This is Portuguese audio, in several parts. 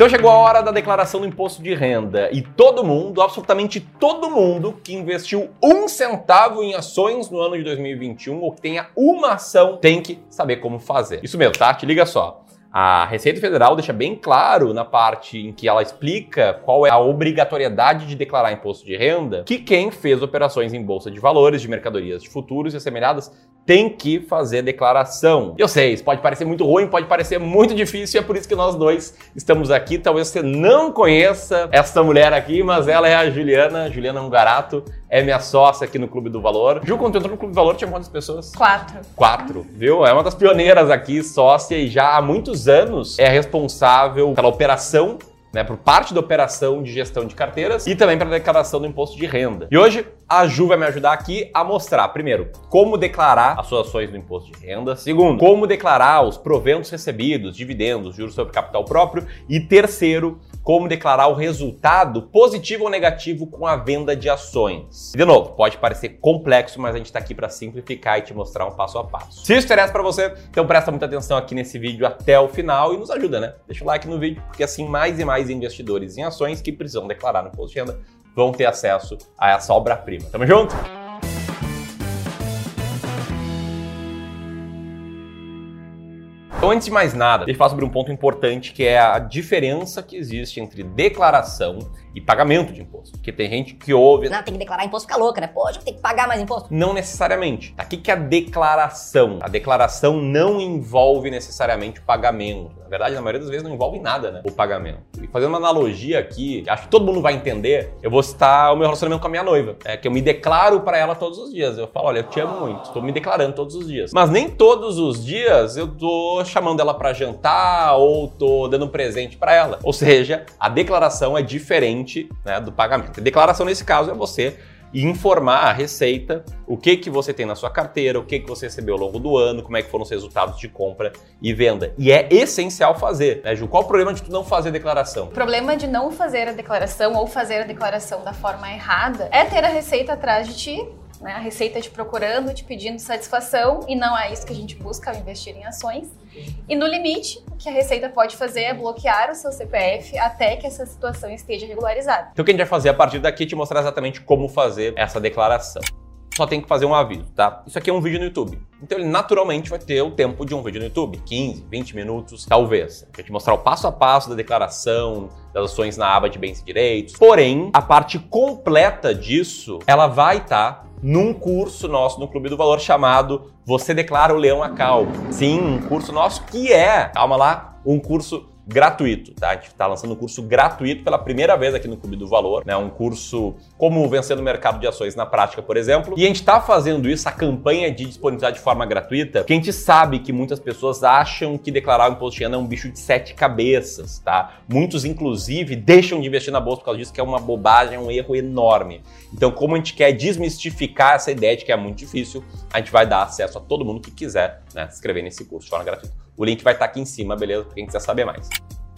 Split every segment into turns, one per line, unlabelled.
Então chegou a hora da declaração do imposto de renda e todo mundo, absolutamente todo mundo que investiu um centavo em ações no ano de 2021 ou que tenha uma ação tem que saber como fazer. Isso mesmo, tá? Te liga só. A Receita Federal deixa bem claro na parte em que ela explica qual é a obrigatoriedade de declarar imposto de renda que quem fez operações em bolsa de valores, de mercadorias de futuros e assemelhadas tem que fazer declaração. Eu sei, isso pode parecer muito ruim, pode parecer muito difícil, e é por isso que nós dois estamos aqui. Talvez você não conheça essa mulher aqui, mas ela é a Juliana, Juliana Ungarato, é minha sócia aqui no Clube do Valor. Ju, quando tu entrou no Clube do Valor, tinha quantas pessoas?
Quatro.
Quatro, viu? É uma das pioneiras aqui, sócia, e já há muitos anos é responsável pela operação né, por parte da operação de gestão de carteiras e também para a declaração do imposto de renda. E hoje a Ju vai me ajudar aqui a mostrar, primeiro, como declarar as suas ações do imposto de renda, segundo, como declarar os proventos recebidos, dividendos, juros sobre capital próprio e terceiro, como declarar o resultado positivo ou negativo com a venda de ações. E de novo, pode parecer complexo, mas a gente está aqui para simplificar e te mostrar um passo a passo. Se isso interessa para você, então presta muita atenção aqui nesse vídeo até o final e nos ajuda, né? Deixa o like no vídeo, porque assim mais e mais investidores em ações que precisam declarar no imposto de renda vão ter acesso a essa obra-prima. Tamo junto? Então, antes de mais nada, deixa eu falar sobre um ponto importante que é a diferença que existe entre declaração e pagamento de imposto. Porque tem gente que ouve.
Não, tem que declarar imposto, fica louca, né? Poxa, tem que pagar mais imposto.
Não necessariamente. Tá? O que é a declaração? A declaração não envolve necessariamente o pagamento. Na verdade, na maioria das vezes não envolve nada, né? O pagamento. E fazendo uma analogia aqui, acho que todo mundo vai entender, eu vou citar o meu relacionamento com a minha noiva. É que eu me declaro para ela todos os dias. Eu falo, olha, eu te amo muito, estou me declarando todos os dias. Mas nem todos os dias eu tô chamando ela para jantar ou tô dando um presente para ela. Ou seja, a declaração é diferente né, do pagamento. A declaração nesse caso é você informar a Receita o que que você tem na sua carteira, o que que você recebeu ao longo do ano, como é que foram os resultados de compra e venda. E é essencial fazer, né, Ju? Qual o problema de tu não fazer a declaração?
O problema de não fazer a declaração ou fazer a declaração da forma errada é ter a Receita atrás de ti né? A receita te procurando, te pedindo satisfação, e não é isso que a gente busca ao investir em ações. E no limite, o que a Receita pode fazer é bloquear o seu CPF até que essa situação esteja regularizada.
Então o que a gente vai fazer a partir daqui é te mostrar exatamente como fazer essa declaração. Só tem que fazer um aviso, tá? Isso aqui é um vídeo no YouTube. Então ele naturalmente vai ter o tempo de um vídeo no YouTube, 15, 20 minutos, talvez. Vai te mostrar o passo a passo da declaração, das ações na aba de bens e direitos. Porém, a parte completa disso, ela vai estar tá num curso nosso no Clube do Valor chamado Você Declara o Leão a Calma. Sim, um curso nosso que é, calma lá, um curso gratuito, tá? A gente está lançando um curso gratuito pela primeira vez aqui no Clube do Valor, né? Um curso como vencer no mercado de ações na prática, por exemplo. E a gente está fazendo isso, a campanha de disponibilidade de forma gratuita, porque a gente sabe que muitas pessoas acham que declarar o imposto de renda é um bicho de sete cabeças, tá? Muitos, inclusive, deixam de investir na bolsa por causa disso, que é uma bobagem, é um erro enorme. Então, como a gente quer desmistificar essa ideia de que é muito difícil, a gente vai dar acesso a todo mundo que quiser né, se inscrever nesse curso de forma gratuita. O link vai estar aqui em cima, beleza? Para quem quiser saber mais.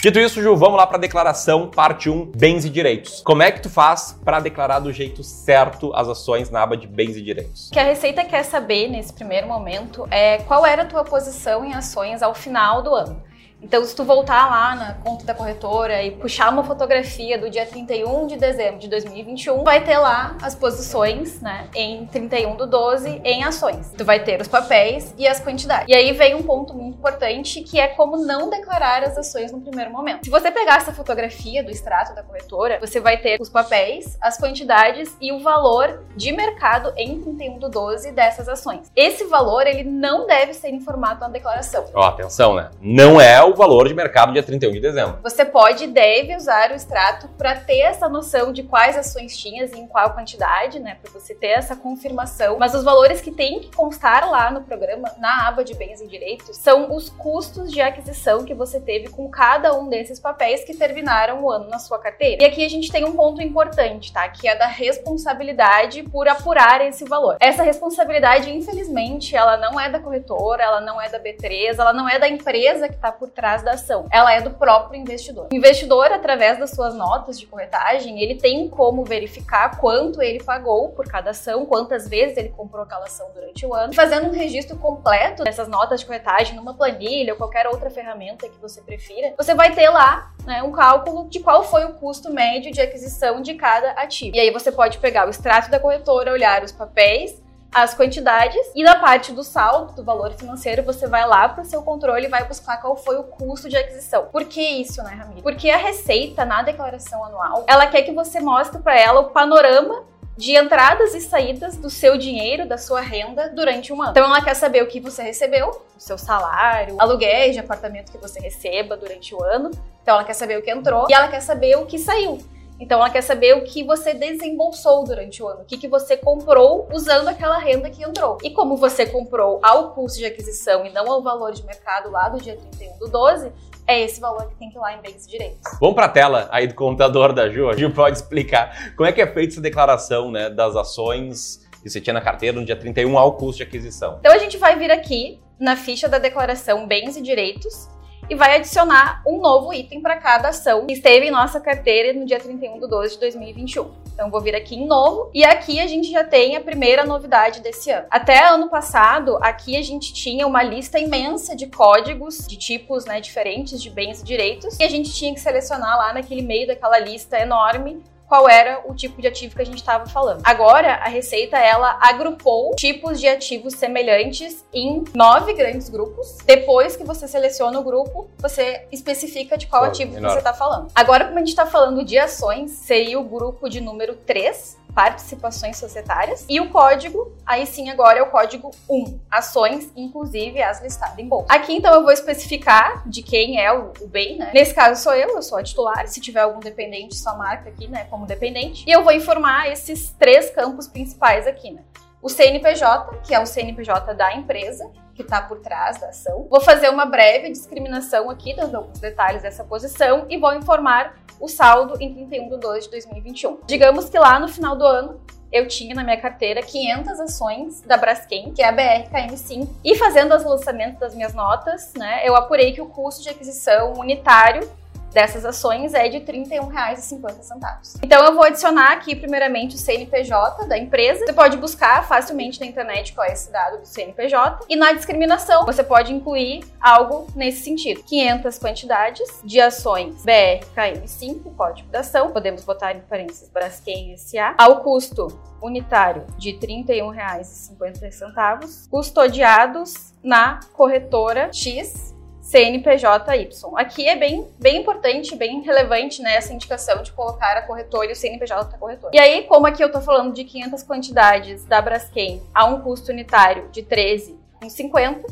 Dito isso, Ju, vamos lá para a declaração, parte 1, bens e direitos. Como é que tu faz para declarar do jeito certo as ações na aba de bens e direitos?
O que a Receita quer saber nesse primeiro momento é qual era a tua posição em ações ao final do ano. Então, se tu voltar lá na conta da corretora e puxar uma fotografia do dia 31 de dezembro de 2021, vai ter lá as posições, né, em 31 do 12 em ações. Tu vai ter os papéis e as quantidades. E aí vem um ponto muito importante que é como não declarar as ações no primeiro momento. Se você pegar essa fotografia do extrato da corretora, você vai ter os papéis, as quantidades e o valor de mercado em 31 do 12 dessas ações. Esse valor, ele não deve ser informado na declaração.
Ó, atenção, né? Não é o o valor de mercado dia 31 de dezembro.
Você pode e deve usar o extrato para ter essa noção de quais ações tinhas e em qual quantidade, né? Para você ter essa confirmação. Mas os valores que tem que constar lá no programa, na aba de bens e direitos, são os custos de aquisição que você teve com cada um desses papéis que terminaram o ano na sua carteira. E aqui a gente tem um ponto importante, tá? Que é da responsabilidade por apurar esse valor. Essa responsabilidade, infelizmente, ela não é da corretora, ela não é da B3, ela não é da empresa que está por trás trás da ação. Ela é do próprio investidor. O investidor, através das suas notas de corretagem, ele tem como verificar quanto ele pagou por cada ação, quantas vezes ele comprou aquela ação durante o ano, fazendo um registro completo dessas notas de corretagem numa planilha ou qualquer outra ferramenta que você prefira. Você vai ter lá né, um cálculo de qual foi o custo médio de aquisição de cada ativo. E aí você pode pegar o extrato da corretora, olhar os papéis as quantidades e na parte do saldo, do valor financeiro, você vai lá para o seu controle e vai buscar qual foi o custo de aquisição. Por que isso, né, Ramiro? Porque a receita na declaração anual, ela quer que você mostre para ela o panorama de entradas e saídas do seu dinheiro, da sua renda durante um ano. Então ela quer saber o que você recebeu, o seu salário, aluguéis de apartamento que você receba durante o ano. Então ela quer saber o que entrou e ela quer saber o que saiu. Então ela quer saber o que você desembolsou durante o ano, o que, que você comprou usando aquela renda que entrou. E como você comprou ao custo de aquisição e não ao valor de mercado lá do dia 31 do 12, é esse valor que tem que ir lá em bens e direitos.
Vamos para a tela aí do computador da Ju. A Ju pode explicar como é que é feita essa declaração né, das ações que você tinha na carteira no dia 31 ao custo de aquisição.
Então a gente vai vir aqui na ficha da declaração bens e direitos e vai adicionar um novo item para cada ação que esteve em nossa carteira no dia 31 de 12 de 2021. Então vou vir aqui em novo e aqui a gente já tem a primeira novidade desse ano. Até ano passado, aqui a gente tinha uma lista imensa de códigos de tipos né, diferentes de bens e direitos e a gente tinha que selecionar lá naquele meio daquela lista enorme qual era o tipo de ativo que a gente estava falando. Agora, a Receita ela agrupou tipos de ativos semelhantes em nove grandes grupos. Depois que você seleciona o grupo, você especifica de qual ativo que você está falando. Agora, como a gente está falando de ações, seria o grupo de número 3, participações societárias. E o código, aí sim, agora é o código 1, ações, inclusive as listadas em bolsa. Aqui, então, eu vou especificar de quem é o, o bem, né? Nesse caso, sou eu, eu sou a titular. Se tiver algum dependente, só marca aqui, né, como dependente. E eu vou informar esses três campos principais aqui, né? O CNPJ, que é o CNPJ da empresa, que está por trás da ação. Vou fazer uma breve discriminação aqui, dando alguns detalhes dessa posição, e vou informar o saldo em 31 de 2 de 2021. Digamos que lá no final do ano, eu tinha na minha carteira 500 ações da Braskem, que é a BRKM5, e fazendo os lançamentos das minhas notas, né, eu apurei que o custo de aquisição unitário dessas ações é de R$ 31,50. Então eu vou adicionar aqui primeiramente o CNPJ da empresa. Você pode buscar facilmente na internet qual é esse dado do CNPJ e na discriminação você pode incluir algo nesse sentido. 500 quantidades de ações BRKM5, código da ação. Podemos botar em parênteses Braskem SA ao custo unitário de R$ 31,50, custodiados na corretora X CNPJY. Aqui é bem, bem importante, bem relevante né, essa indicação de colocar a corretora e o CNPJ da corretora. E aí, como aqui eu estou falando de 500 quantidades da Braskem a um custo unitário de 13,50,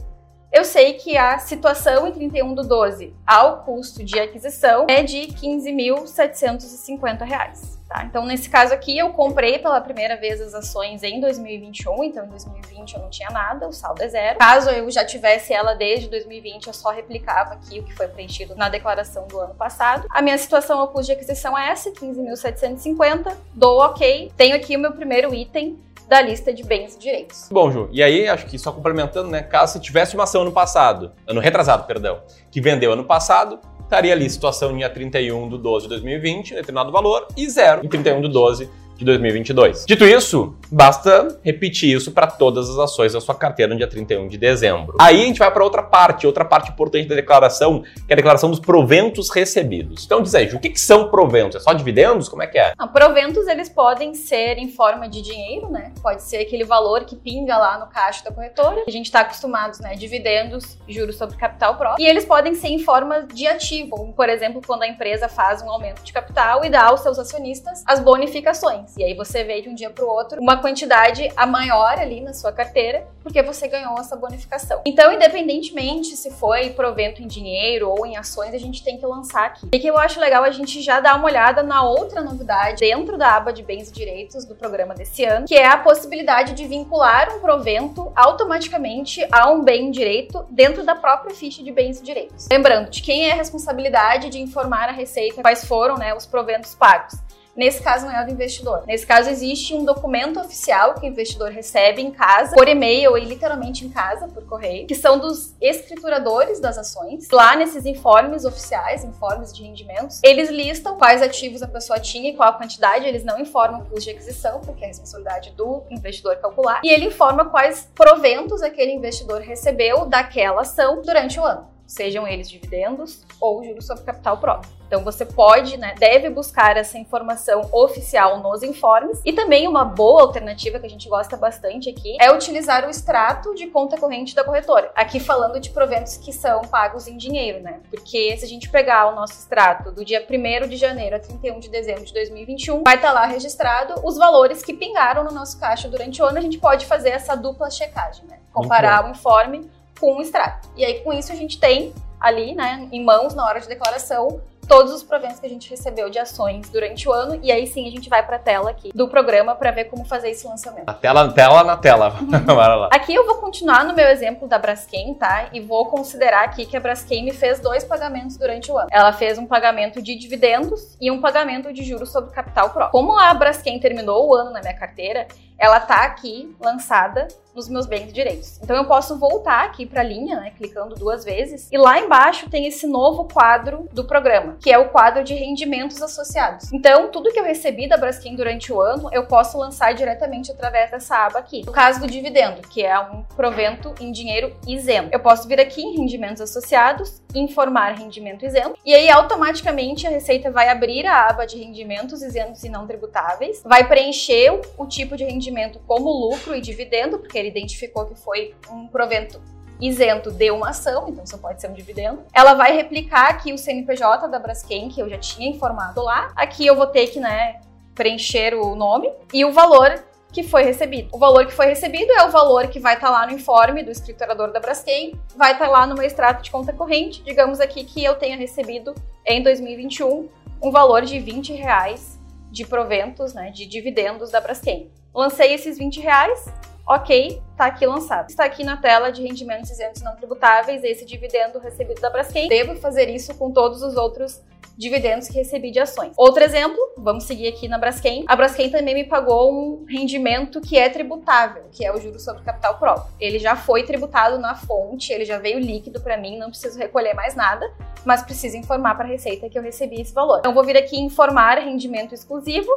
eu sei que a situação em 31 do 12 ao custo de aquisição é de R$ 15.750. Tá? Então, nesse caso aqui, eu comprei pela primeira vez as ações em 2021, então em 2020 eu não tinha nada, o saldo é zero. Caso eu já tivesse ela desde 2020, eu só replicava aqui o que foi preenchido na declaração do ano passado. A minha situação ao custo de aquisição é essa, 15.750, dou ok. Tenho aqui o meu primeiro item da lista de bens e direitos.
Bom, Ju, e aí acho que só complementando, né? Caso você tivesse uma ação ano passado, ano retrasado, perdão, que vendeu ano passado, estaria ali situação dia 31 de 12 de 2020, determinado valor, e zero em 31 de 12 de 2022. Dito isso, basta repetir isso para todas as ações da sua carteira no dia 31 de dezembro. Aí a gente vai para outra parte, outra parte importante da declaração, que é a declaração dos proventos recebidos. Então diz aí, o que, que são proventos? É só dividendos? Como é que é?
Não, proventos eles podem ser em forma de dinheiro, né? Pode ser aquele valor que pinga lá no caixa da corretora. A gente está acostumados, né? Dividendos, juros sobre capital próprio. E eles podem ser em forma de ativo, como por exemplo quando a empresa faz um aumento de capital e dá aos seus acionistas as bonificações. E aí você vê de um dia para o outro uma quantidade a maior ali na sua carteira, porque você ganhou essa bonificação. Então, independentemente se foi provento em dinheiro ou em ações, a gente tem que lançar aqui. E que eu acho legal a gente já dar uma olhada na outra novidade dentro da aba de bens e direitos do programa desse ano, que é a possibilidade de vincular um provento automaticamente a um bem direito dentro da própria ficha de bens e direitos. Lembrando de quem é a responsabilidade de informar a Receita quais foram né, os proventos pagos. Nesse caso, não é do investidor. Nesse caso, existe um documento oficial que o investidor recebe em casa, por e-mail e literalmente em casa, por correio, que são dos escrituradores das ações. Lá nesses informes oficiais, informes de rendimentos, eles listam quais ativos a pessoa tinha e qual a quantidade, eles não informam o custo de aquisição, porque é a responsabilidade do investidor calcular, e ele informa quais proventos aquele investidor recebeu daquela ação durante o ano sejam eles dividendos ou juros sobre capital próprio. Então você pode, né, deve buscar essa informação oficial nos informes e também uma boa alternativa que a gente gosta bastante aqui é utilizar o extrato de conta corrente da corretora. Aqui falando de proventos que são pagos em dinheiro, né? Porque se a gente pegar o nosso extrato do dia 1 de janeiro a 31 de dezembro de 2021, vai estar lá registrado os valores que pingaram no nosso caixa durante o ano, a gente pode fazer essa dupla checagem, né? Comparar o informe com o extrato. E aí com isso a gente tem ali, né, em mãos na hora de declaração, todos os proventos que a gente recebeu de ações durante o ano e aí sim a gente vai para a tela aqui do programa para ver como fazer esse lançamento.
Na tela, tela na tela. Bora lá.
Aqui eu vou continuar no meu exemplo da Braskem, tá? E vou considerar aqui que a Braskem me fez dois pagamentos durante o ano. Ela fez um pagamento de dividendos e um pagamento de juros sobre capital próprio. Como a Braskem terminou o ano na minha carteira, ela tá aqui lançada nos meus bens e direitos. Então eu posso voltar aqui para a linha, né, clicando duas vezes, e lá embaixo tem esse novo quadro do programa, que é o quadro de rendimentos associados. Então, tudo que eu recebi da Braskem durante o ano, eu posso lançar diretamente através dessa aba aqui. No caso do dividendo, que é um provento em dinheiro isento. Eu posso vir aqui em rendimentos associados, informar rendimento isento, e aí automaticamente a Receita vai abrir a aba de rendimentos isentos e não tributáveis, vai preencher o tipo de rendimento como lucro e dividendo, porque ele identificou que foi um provento isento de uma ação, então só pode ser um dividendo. Ela vai replicar aqui o CNPJ da Braskem, que eu já tinha informado lá. Aqui eu vou ter que, né, preencher o nome e o valor que foi recebido. O valor que foi recebido é o valor que vai estar tá lá no informe do escriturador da Braskem, vai estar tá lá no meu extrato de conta corrente. Digamos aqui que eu tenha recebido em 2021 um valor de 20 reais de proventos, né, de dividendos da Braskem. Lancei esses 20 reais, ok, tá aqui lançado. Está aqui na tela de rendimentos isentos não tributáveis, esse dividendo recebido da Braskem. Devo fazer isso com todos os outros dividendos que recebi de ações. Outro exemplo, vamos seguir aqui na Braskem. A Braskem também me pagou um rendimento que é tributável, que é o juro sobre capital próprio. Ele já foi tributado na fonte, ele já veio líquido para mim, não preciso recolher mais nada, mas preciso informar para a Receita que eu recebi esse valor. Então vou vir aqui informar rendimento exclusivo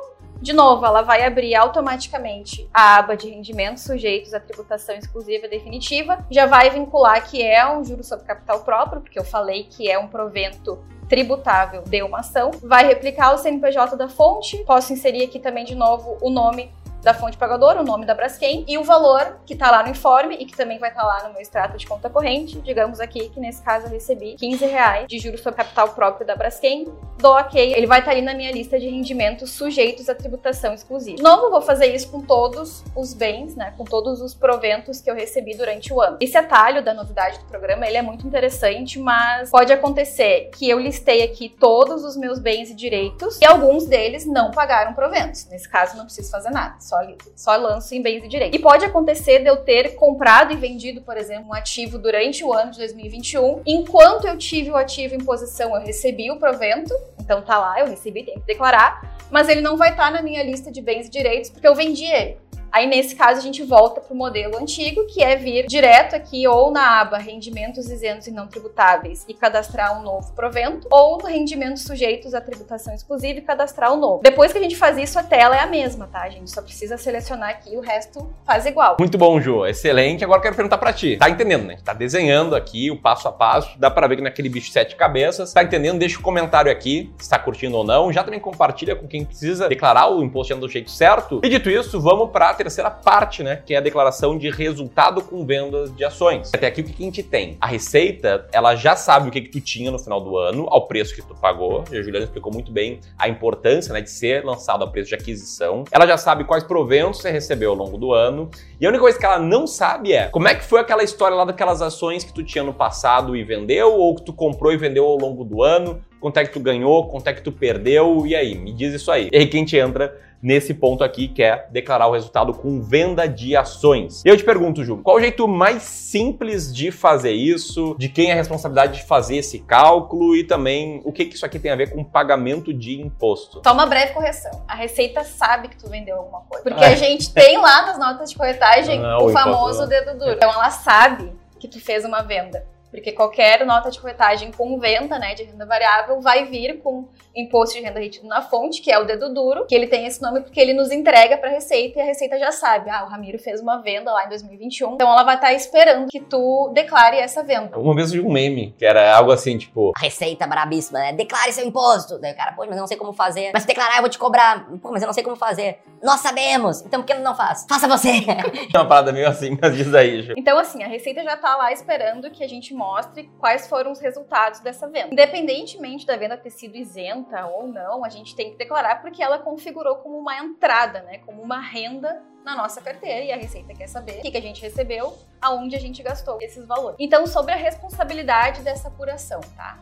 de novo, ela vai abrir automaticamente a aba de rendimentos sujeitos à tributação exclusiva definitiva, já vai vincular que é um juro sobre capital próprio, porque eu falei que é um provento tributável de uma ação, vai replicar o CNPJ da fonte, posso inserir aqui também de novo o nome da fonte pagadora, o nome da Braskem e o valor que está lá no informe e que também vai estar tá lá no meu extrato de conta corrente. Digamos aqui que nesse caso eu recebi 15 reais de juros sobre capital próprio da Braskem. Dou ok, ele vai estar tá ali na minha lista de rendimentos sujeitos à tributação exclusiva. De novo, vou fazer isso com todos os bens, né, com todos os proventos que eu recebi durante o ano. Esse atalho da novidade do programa, ele é muito interessante, mas pode acontecer que eu listei aqui todos os meus bens e direitos e alguns deles não pagaram proventos. Nesse caso, não preciso fazer nada só, só lanço em bens e direitos. E pode acontecer de eu ter comprado e vendido, por exemplo, um ativo durante o ano de 2021. Enquanto eu tive o ativo em posição, eu recebi o provento, então tá lá, eu recebi, tenho que declarar, mas ele não vai estar tá na minha lista de bens e direitos porque eu vendi ele. Aí, nesse caso, a gente volta para o modelo antigo, que é vir direto aqui ou na aba rendimentos isentos e não tributáveis e cadastrar um novo provento, ou no rendimentos sujeitos à tributação exclusiva e cadastrar um novo. Depois que a gente faz isso, a tela é a mesma, tá? A gente só precisa selecionar aqui, o resto faz igual.
Muito bom, Ju. Excelente. Agora quero perguntar para ti. Tá entendendo, né? Tá desenhando aqui o passo a passo. Dá para ver que naquele bicho sete cabeças. Tá entendendo? Deixa o um comentário aqui, se tá curtindo ou não. Já também compartilha com quem precisa declarar o imposto do jeito certo. E dito isso, vamos para terceira parte, né? Que é a declaração de resultado com vendas de ações. Até aqui o que a gente tem? A Receita, ela já sabe o que, que tu tinha no final do ano, ao preço que tu pagou. E a Juliana explicou muito bem a importância né, de ser lançado a preço de aquisição. Ela já sabe quais proventos você recebeu ao longo do ano. E a única coisa que ela não sabe é como é que foi aquela história lá daquelas ações que tu tinha no passado e vendeu, ou que tu comprou e vendeu ao longo do ano. Quanto é que tu ganhou, quanto é que tu perdeu, e aí? Me diz isso aí. E aí que a gente entra nesse ponto aqui, que é declarar o resultado com venda de ações. E eu te pergunto, Ju, qual o jeito mais simples de fazer isso? De quem é a responsabilidade de fazer esse cálculo e também o que, que isso aqui tem a ver com pagamento de imposto?
Só uma breve correção. A Receita sabe que tu vendeu alguma coisa. Porque a gente tem lá nas notas de corretagem
Não,
o
o imposto,
famoso
né?
dedo duro. Então ela sabe que tu fez uma venda. Porque qualquer nota de corretagem com venda, né, de renda variável, vai vir com imposto de renda retido na fonte, que é o dedo duro, que ele tem esse nome porque ele nos entrega para a Receita e a Receita já sabe, ah, o Ramiro fez uma venda lá em 2021, então ela vai estar esperando que tu declare essa venda.
Uma vez eu vi um meme, que era algo assim, tipo,
A receita brabíssima, né? Declare seu imposto. Daí o cara, pô, mas eu não sei como fazer. Mas se declarar, eu vou te cobrar. Pô, mas eu não sei como fazer. Nós sabemos. Então por que não faz? Faça você.
uma parada meio assim, mas diz aí, Ju.
Então, assim, a Receita já tá lá esperando que a gente mostre quais foram os resultados dessa venda. Independentemente da venda ter sido isenta ou não, a gente tem que declarar porque ela configurou como uma entrada, né? Como uma renda na nossa carteira e a Receita quer saber o que, a gente recebeu, aonde a gente gastou esses valores. Então, sobre a responsabilidade dessa apuração, tá?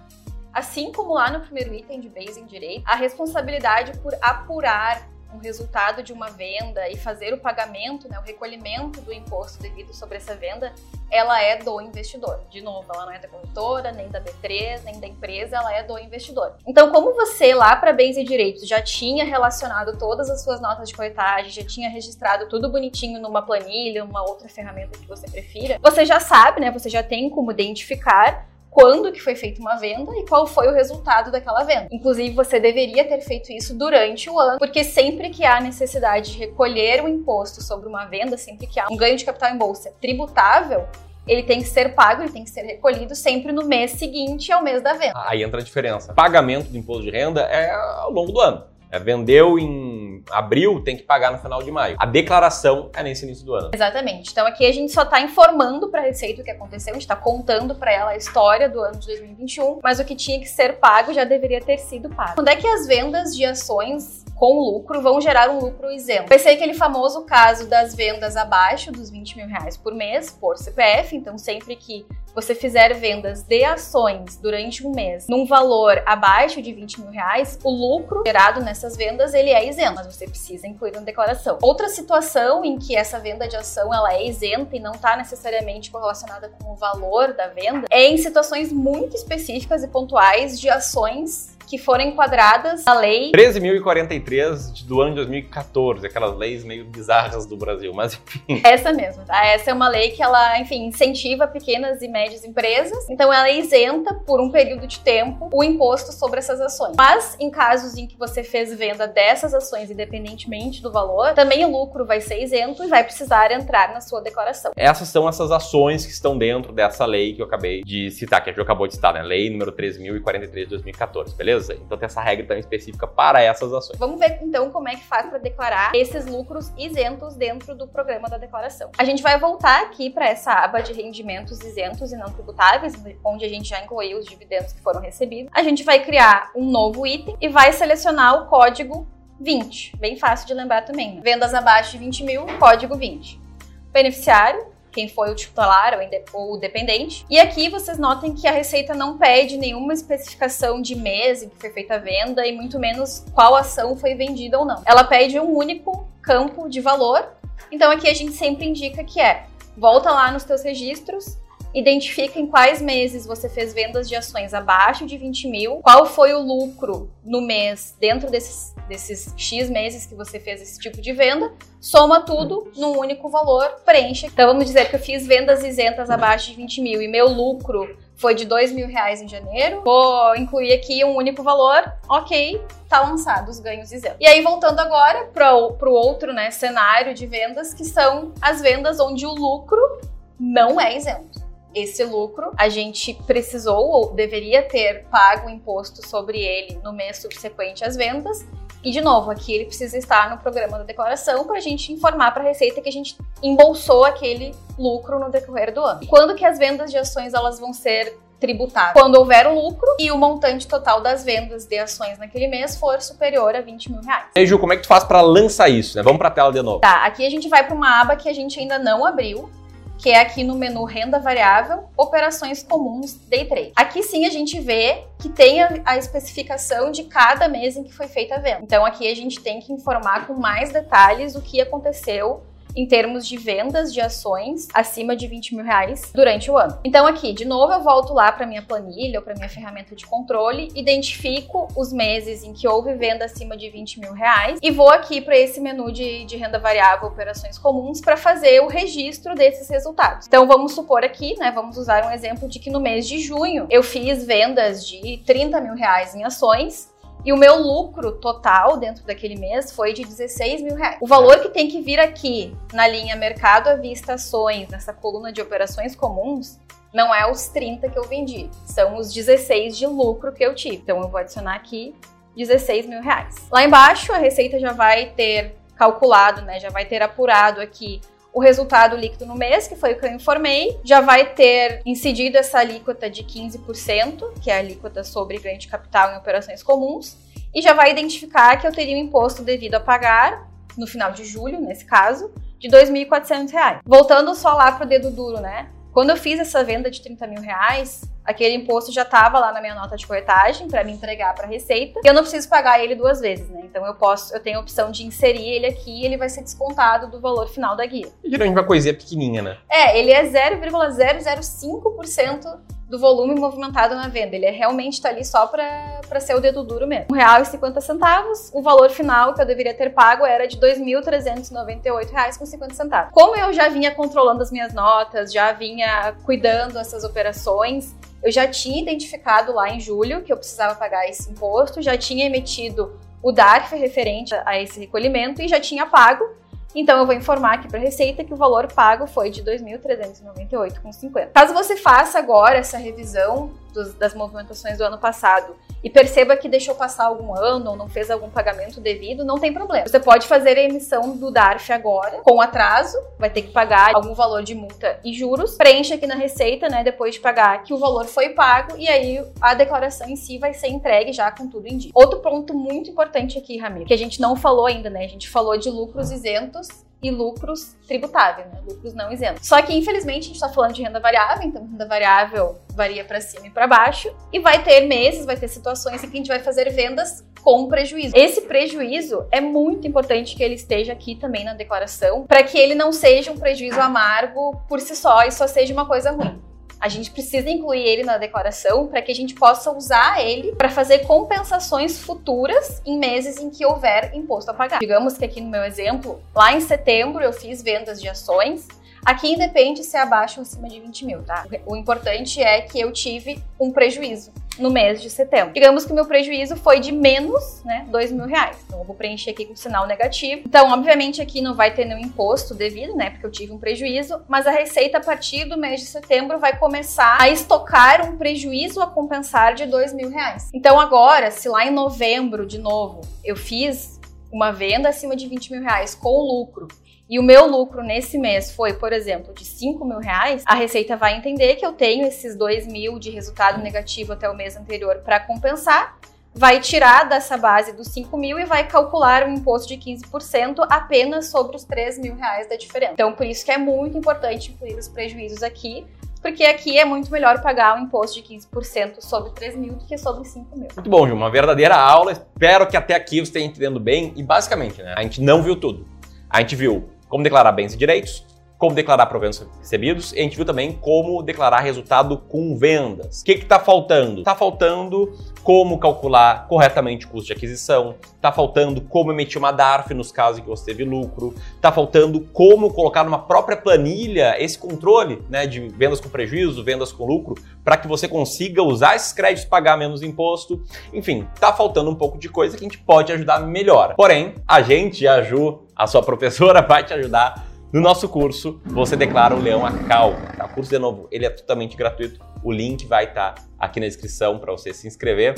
Assim como lá no primeiro item de base em direito, a responsabilidade por apurar um resultado de uma venda e fazer o pagamento, né, o recolhimento do imposto devido sobre essa venda, ela é do investidor. De novo, ela não é da corretora, nem da B3, nem da empresa, ela é do investidor. Então, como você lá para bens e direitos já tinha relacionado todas as suas notas de corretagem, já tinha registrado tudo bonitinho numa planilha, uma outra ferramenta que você prefira, você já sabe, né, você já tem como identificar quando que foi feita uma venda e qual foi o resultado daquela venda. Inclusive, você deveria ter feito isso durante o ano, porque sempre que há necessidade de recolher o imposto sobre uma venda, sempre que há um ganho de capital em bolsa tributável, ele tem que ser pago, ele tem que ser recolhido sempre no mês seguinte ao mês da venda.
Aí entra a diferença. Pagamento do imposto de renda é ao longo do ano. É, vendeu em abril, tem que pagar no final de maio. A declaração é nesse início do ano.
Exatamente. Então aqui a gente só está informando para a Receita o que aconteceu, a gente está contando para ela a história do ano de 2021, mas o que tinha que ser pago já deveria ter sido pago. Quando é que as vendas de ações com lucro vão gerar um lucro isento? Ser aquele famoso caso das vendas abaixo dos 20 mil reais por mês por CPF, então sempre que você fizer vendas de ações durante um mês num valor abaixo de 20 mil reais, o lucro gerado nessas vendas ele é isento, mas você precisa incluir na declaração. Outra situação em que essa venda de ação ela é isenta e não está necessariamente correlacionada com o valor da venda é em situações muito específicas e pontuais de ações que foram enquadradas na lei
13.043 do ano de 2014, aquelas leis meio bizarras do Brasil, mas enfim.
Essa mesmo, tá? Essa é uma lei que ela, enfim, incentiva pequenas e médias empresas, então ela isenta por um período de tempo o imposto sobre essas ações. Mas em casos em que você fez venda dessas ações independentemente do valor, também o lucro vai ser isento e vai precisar entrar na sua declaração.
Essas são essas ações que estão dentro dessa lei que eu acabei de citar, que a gente acabou de citar, né? Lei número 13.043 de 2014, beleza? Então tem essa regra também específica para essas ações.
Vamos ver então como é que faz para declarar esses lucros isentos dentro do programa da declaração. A gente vai voltar aqui para essa aba de rendimentos isentos e não tributáveis, onde a gente já incluiu os dividendos que foram recebidos. A gente vai criar um novo item e vai selecionar o código 20. Bem fácil de lembrar também. Né? Vendas abaixo de 20 mil, código 20. Beneficiário, quem foi o titular ou o dependente. E aqui vocês notem que a Receita não pede nenhuma especificação de mês em que foi feita a venda e muito menos qual ação foi vendida ou não. Ela pede um único campo de valor. Então aqui a gente sempre indica que é volta lá nos teus registros, identifica em quais meses você fez vendas de ações abaixo de 20 mil, qual foi o lucro no mês dentro desses, desses X meses que você fez esse tipo de venda, soma tudo num único valor, preenche. Então vamos dizer que eu fiz vendas isentas abaixo de 20 mil e meu lucro foi de 2 mil reais em janeiro, vou incluir aqui um único valor, ok, tá lançado os ganhos isentos. E aí voltando agora para o outro né, cenário de vendas, que são as vendas onde o lucro não é isento esse lucro, a gente precisou ou deveria ter pago o imposto sobre ele no mês subsequente às vendas. E, de novo, aqui ele precisa estar no programa da declaração para a gente informar para a Receita que a gente embolsou aquele lucro no decorrer do ano. Quando que as vendas de ações elas vão ser tributadas? Quando houver o lucro e o montante total das vendas de ações naquele mês for superior a 20 mil reais.
E aí, Ju, como é que tu faz para lançar isso, né? Vamos para a tela de novo.
Tá, aqui a gente vai para uma aba que a gente ainda não abriu, que é aqui no menu renda variável, operações comuns, day trade. Aqui sim a gente vê que tem a, a, especificação de cada mês em que foi feita a venda. Então aqui a gente tem que informar com mais detalhes o que aconteceu em termos de vendas de ações acima de 20 mil reais durante o ano. Então aqui, de novo, eu volto lá para minha planilha ou para minha ferramenta de controle, identifico os meses em que houve venda acima de 20 mil reais e vou aqui para esse menu de, de renda variável, operações comuns, para fazer o registro desses resultados. Então vamos supor aqui, né, vamos usar um exemplo de que no mês de junho eu fiz vendas de 30 mil reais em ações e o meu lucro total dentro daquele mês foi de 16 mil reais. O valor que tem que vir aqui na linha mercado à vista ações, nessa coluna de operações comuns, não é os 30 que eu vendi, são os 16 de lucro que eu tive. Então eu vou adicionar aqui 16 mil reais. Lá embaixo a receita já vai ter calculado, né? Já vai ter apurado aqui o resultado líquido no mês, que foi o que eu informei, já vai ter incidido essa alíquota de 15%, que é a alíquota sobre ganho de capital em operações comuns, e já vai identificar que eu teria um imposto devido a pagar, no final de julho, nesse caso, de R$ 2.400. Voltando só lá para o dedo duro, né? Quando eu fiz essa venda de 30 mil reais, aquele imposto já estava lá na minha nota de corretagem para me entregar para a Receita. E eu não preciso pagar ele duas vezes, né? Então eu posso, eu tenho a opção de inserir ele aqui e ele vai ser descontado do valor final da guia.
E geralmente uma coisinha pequenininha, né?
É, ele é 0,005% do volume movimentado na venda. Ele é realmente está ali só para ser o dedo duro mesmo. R$1,50. O valor final que eu deveria ter pago era de R$ 2.398,50. Como eu já vinha controlando as minhas notas, já vinha cuidando dessas operações, eu já tinha identificado lá em julho que eu precisava pagar esse imposto, já tinha emitido o DARF referente a esse recolhimento e já tinha pago. Então eu vou informar aqui para a Receita que o valor pago foi de R$ 2.398,50. Caso você faça agora essa revisão dos, das movimentações do ano passado e perceba que deixou passar algum ano ou não fez algum pagamento devido, não tem problema. Você pode fazer a emissão do DARF agora, com atraso, vai ter que pagar algum valor de multa e juros, preenche aqui na receita, né, depois de pagar que o valor foi pago e aí a declaração em si vai ser entregue já com tudo em dia. Outro ponto muito importante aqui, Ramiro, que a gente não falou ainda, né? A gente falou de lucros isentos e lucros tributáveis, né? lucros não isentos. Só que, infelizmente, a gente está falando de renda variável, então renda variável varia para cima e para baixo, e vai ter meses, vai ter situações em que a gente vai fazer vendas com prejuízo. Esse prejuízo é muito importante que ele esteja aqui também na declaração, para que ele não seja um prejuízo amargo por si só e só seja uma coisa ruim a gente precisa incluir ele na declaração para que a gente possa usar ele para fazer compensações futuras em meses em que houver imposto a pagar. Digamos que aqui no meu exemplo, lá em setembro eu fiz vendas de ações Aqui independe se é abaixo ou acima de 20 mil, tá? O importante é que eu tive um prejuízo no mês de setembro. Digamos que meu prejuízo foi de menos, né, 2 mil reais. Então eu vou preencher aqui com sinal negativo. Então, obviamente, aqui não vai ter nenhum imposto devido, né, porque eu tive um prejuízo, mas a receita a partir do mês de setembro vai começar a estocar um prejuízo a compensar de 2 mil reais. Então agora, se lá em novembro, de novo, eu fiz uma venda acima de 20 mil reais com lucro e o meu lucro nesse mês foi, por exemplo, de 5 mil reais, a Receita vai entender que eu tenho esses 2 mil de resultado negativo até o mês anterior para compensar, vai tirar dessa base dos 5 mil e vai calcular um imposto de 15% apenas sobre os 3 mil reais da diferença. Então, por isso que é muito importante incluir os prejuízos aqui, porque aqui é muito melhor pagar um imposto de 15% sobre 3 mil do que sobre 5 mil.
Muito bom, Ju, uma verdadeira aula. Espero que até aqui você esteja entendendo bem. E basicamente, né, a gente não viu tudo. A gente viu como declarar bens e direitos, como declarar proventos recebidos, e a gente viu também como declarar resultado com vendas. O que está faltando? Está faltando como calcular corretamente o custo de aquisição, está faltando como emitir uma DARF nos casos em que você teve lucro, está faltando como colocar numa própria planilha esse controle né, de vendas com prejuízo, vendas com lucro, para que você consiga usar esses créditos pagar menos imposto. Enfim, está faltando um pouco de coisa que a gente pode ajudar melhor. Porém, a gente, a Ju, a sua professora, vai te ajudar no nosso curso, você declara o leão a calma. Tá? O curso, de novo, ele é totalmente gratuito. O link vai estar tá aqui na descrição para você se inscrever.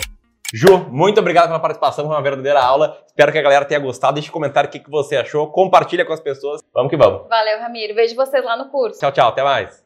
Ju, muito obrigado pela participação, foi uma verdadeira aula. Espero que a galera tenha gostado. Deixe um comentário o que você achou. Compartilha com as pessoas. Vamos que vamos.
Valeu, Ramiro. Vejo vocês lá no curso.
Tchau, tchau. Até mais.